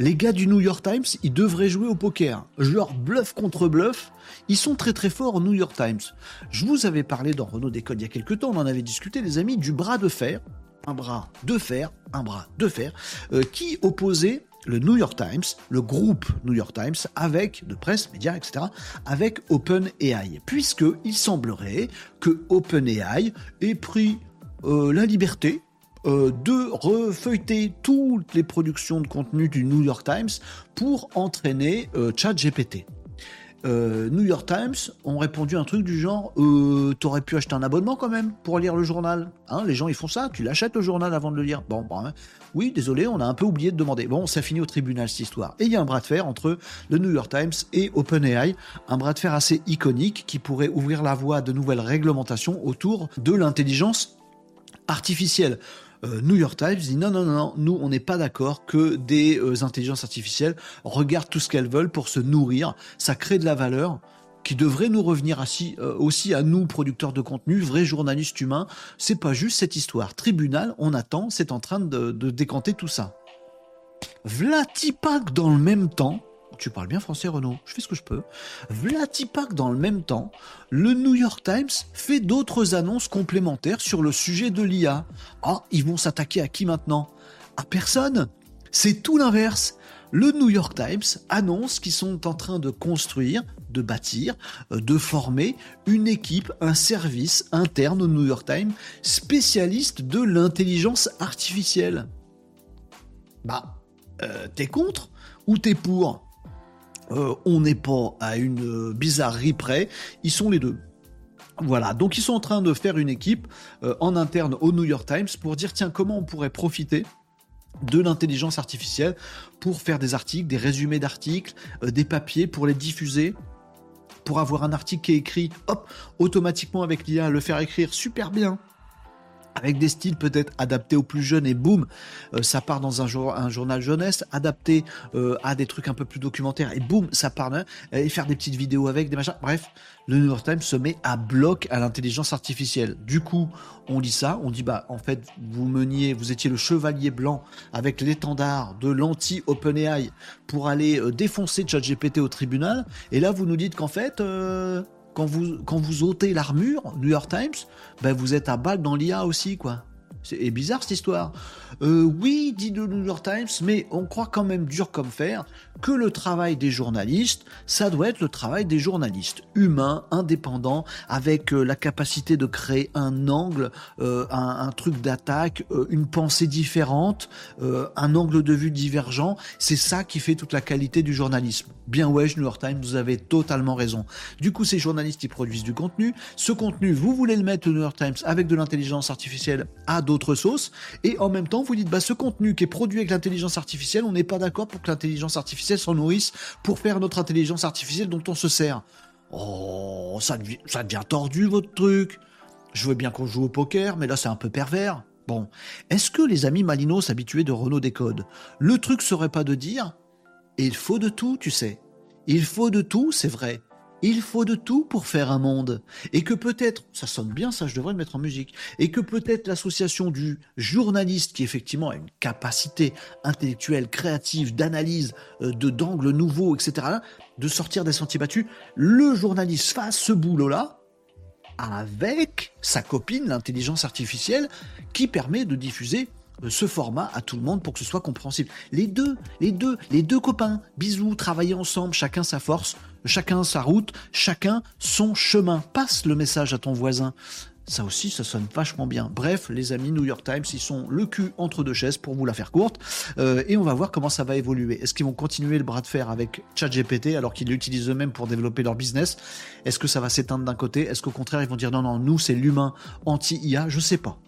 Les gars du New York Times, ils devraient jouer au poker. Genre bluff contre bluff. Ils sont très très forts au New York Times. Je vous avais parlé dans Renault Décode il y a quelques temps, on en avait discuté, les amis, du bras de fer. Un bras de fer, un bras de fer, euh, qui opposait le New York Times, le groupe New York Times, avec, de presse, médias, etc., avec OpenAI. Puisqu'il semblerait que OpenAI ait pris euh, la liberté euh, de refeuilleter toutes les productions de contenu du New York Times pour entraîner euh, ChatGPT. Euh, New York Times ont répondu un truc du genre euh, T'aurais pu acheter un abonnement quand même pour lire le journal. Hein, les gens ils font ça, tu l'achètes le journal avant de le lire. Bon, hein. oui, désolé, on a un peu oublié de demander. Bon, ça finit au tribunal cette histoire. Et il y a un bras de fer entre le New York Times et OpenAI, un bras de fer assez iconique qui pourrait ouvrir la voie à de nouvelles réglementations autour de l'intelligence artificielle. Euh, New York Times dit non, non, non, non, nous, on n'est pas d'accord que des euh, intelligences artificielles regardent tout ce qu'elles veulent pour se nourrir. Ça crée de la valeur qui devrait nous revenir euh, aussi à nous, producteurs de contenu, vrais journalistes humains. C'est pas juste cette histoire. Tribunal, on attend, c'est en train de, de décanter tout ça. Vlatipak, dans le même temps, tu parles bien français, Renaud. Je fais ce que je peux. Vlatipak, dans le même temps, le New York Times fait d'autres annonces complémentaires sur le sujet de l'IA. Ah, ils vont s'attaquer à qui maintenant? À personne C'est tout l'inverse. Le New York Times annonce qu'ils sont en train de construire, de bâtir, euh, de former une équipe, un service interne au New York Times spécialiste de l'intelligence artificielle. Bah, euh, t'es contre ou t'es pour? Euh, on n'est pas à une euh, bizarrerie près, ils sont les deux. Voilà, donc ils sont en train de faire une équipe euh, en interne au New York Times pour dire tiens comment on pourrait profiter de l'intelligence artificielle pour faire des articles, des résumés d'articles, des papiers pour les diffuser pour avoir un article qui est écrit, hop, automatiquement avec l'IA, le faire écrire super bien, avec des styles peut-être adaptés aux plus jeunes et boum, euh, ça part dans un, journal jeunesse, adapté euh, à des trucs un peu plus documentaires et boum, ça part là, et faire des petites vidéos avec, des machins. Bref, le New York Times se met à bloc à l'intelligence artificielle. Du coup, on lit ça, on dit bah en fait vous meniez, vous étiez le chevalier blanc avec l'étendard de l'anti-OpenAI pour aller euh, défoncer ChatGPT au tribunal, et là vous nous dites qu'en fait quand vous, quand vous ôtez l'armure, New York Times, ben vous êtes à balle dans l'IA aussi, quoi. C'est bizarre cette histoire. Euh, oui, dit le New York Times, mais on croit quand même dur comme fer que le travail des journalistes, ça doit être le travail des journalistes humains, indépendants, avec euh, la capacité de créer un angle, euh, un, truc d'attaque, une pensée différente, un angle de vue divergent. C'est ça qui fait toute la qualité du journalisme. Bien ouais, New York Times, vous avez totalement raison. Du coup, ces journalistes, ils produisent du contenu. Ce contenu, vous voulez le mettre au New York Times avec de l'intelligence artificielle à d'autres sauces, et en même temps, vous dites, bah, ce contenu qui est produit avec l'intelligence artificielle, on n'est pas d'accord pour que l'intelligence artificielle s'en nourrisse pour faire notre intelligence artificielle dont on se sert. Oh, ça devient, ça devient tordu votre truc. Je veux bien qu'on joue au poker, mais là c'est un peu pervers. Bon, est-ce que les amis Malinos habitués de Renault Décode, le truc serait pas de dire, il faut de tout, tu sais. Il faut de tout, c'est vrai. Il faut de tout pour faire un monde. Et que peut-être, ça sonne bien, ça je devrais le mettre en musique, et que peut-être l'association du journaliste qui effectivement a une capacité intellectuelle, créative, d'analyse, euh, de d'angles nouveaux, etc., de sortir des sentiers battus, le journaliste fasse ce boulot-là avec sa copine, l'intelligence artificielle, qui permet de diffuser euh, ce format à tout le monde pour que ce soit compréhensible. Les deux, les deux, les deux copains, bisous, travailler ensemble, chacun sa force, chacun sa route, chacun son chemin. Passe le message à ton voisin. Ça aussi, ça sonne vachement bien. Bref, les amis New York Times, ils sont le cul entre deux chaises pour vous la faire courte. Euh, et on va voir comment ça va évoluer. Est-ce qu'ils vont continuer le bras de fer avec ChatGPT alors qu'ils l'utilisent eux-mêmes pour développer leur business? Est-ce que ça va s'éteindre d'un côté? Est-ce qu'au contraire, ils vont dire non, non, nous, c'est l'humain anti-IA Je sais pas.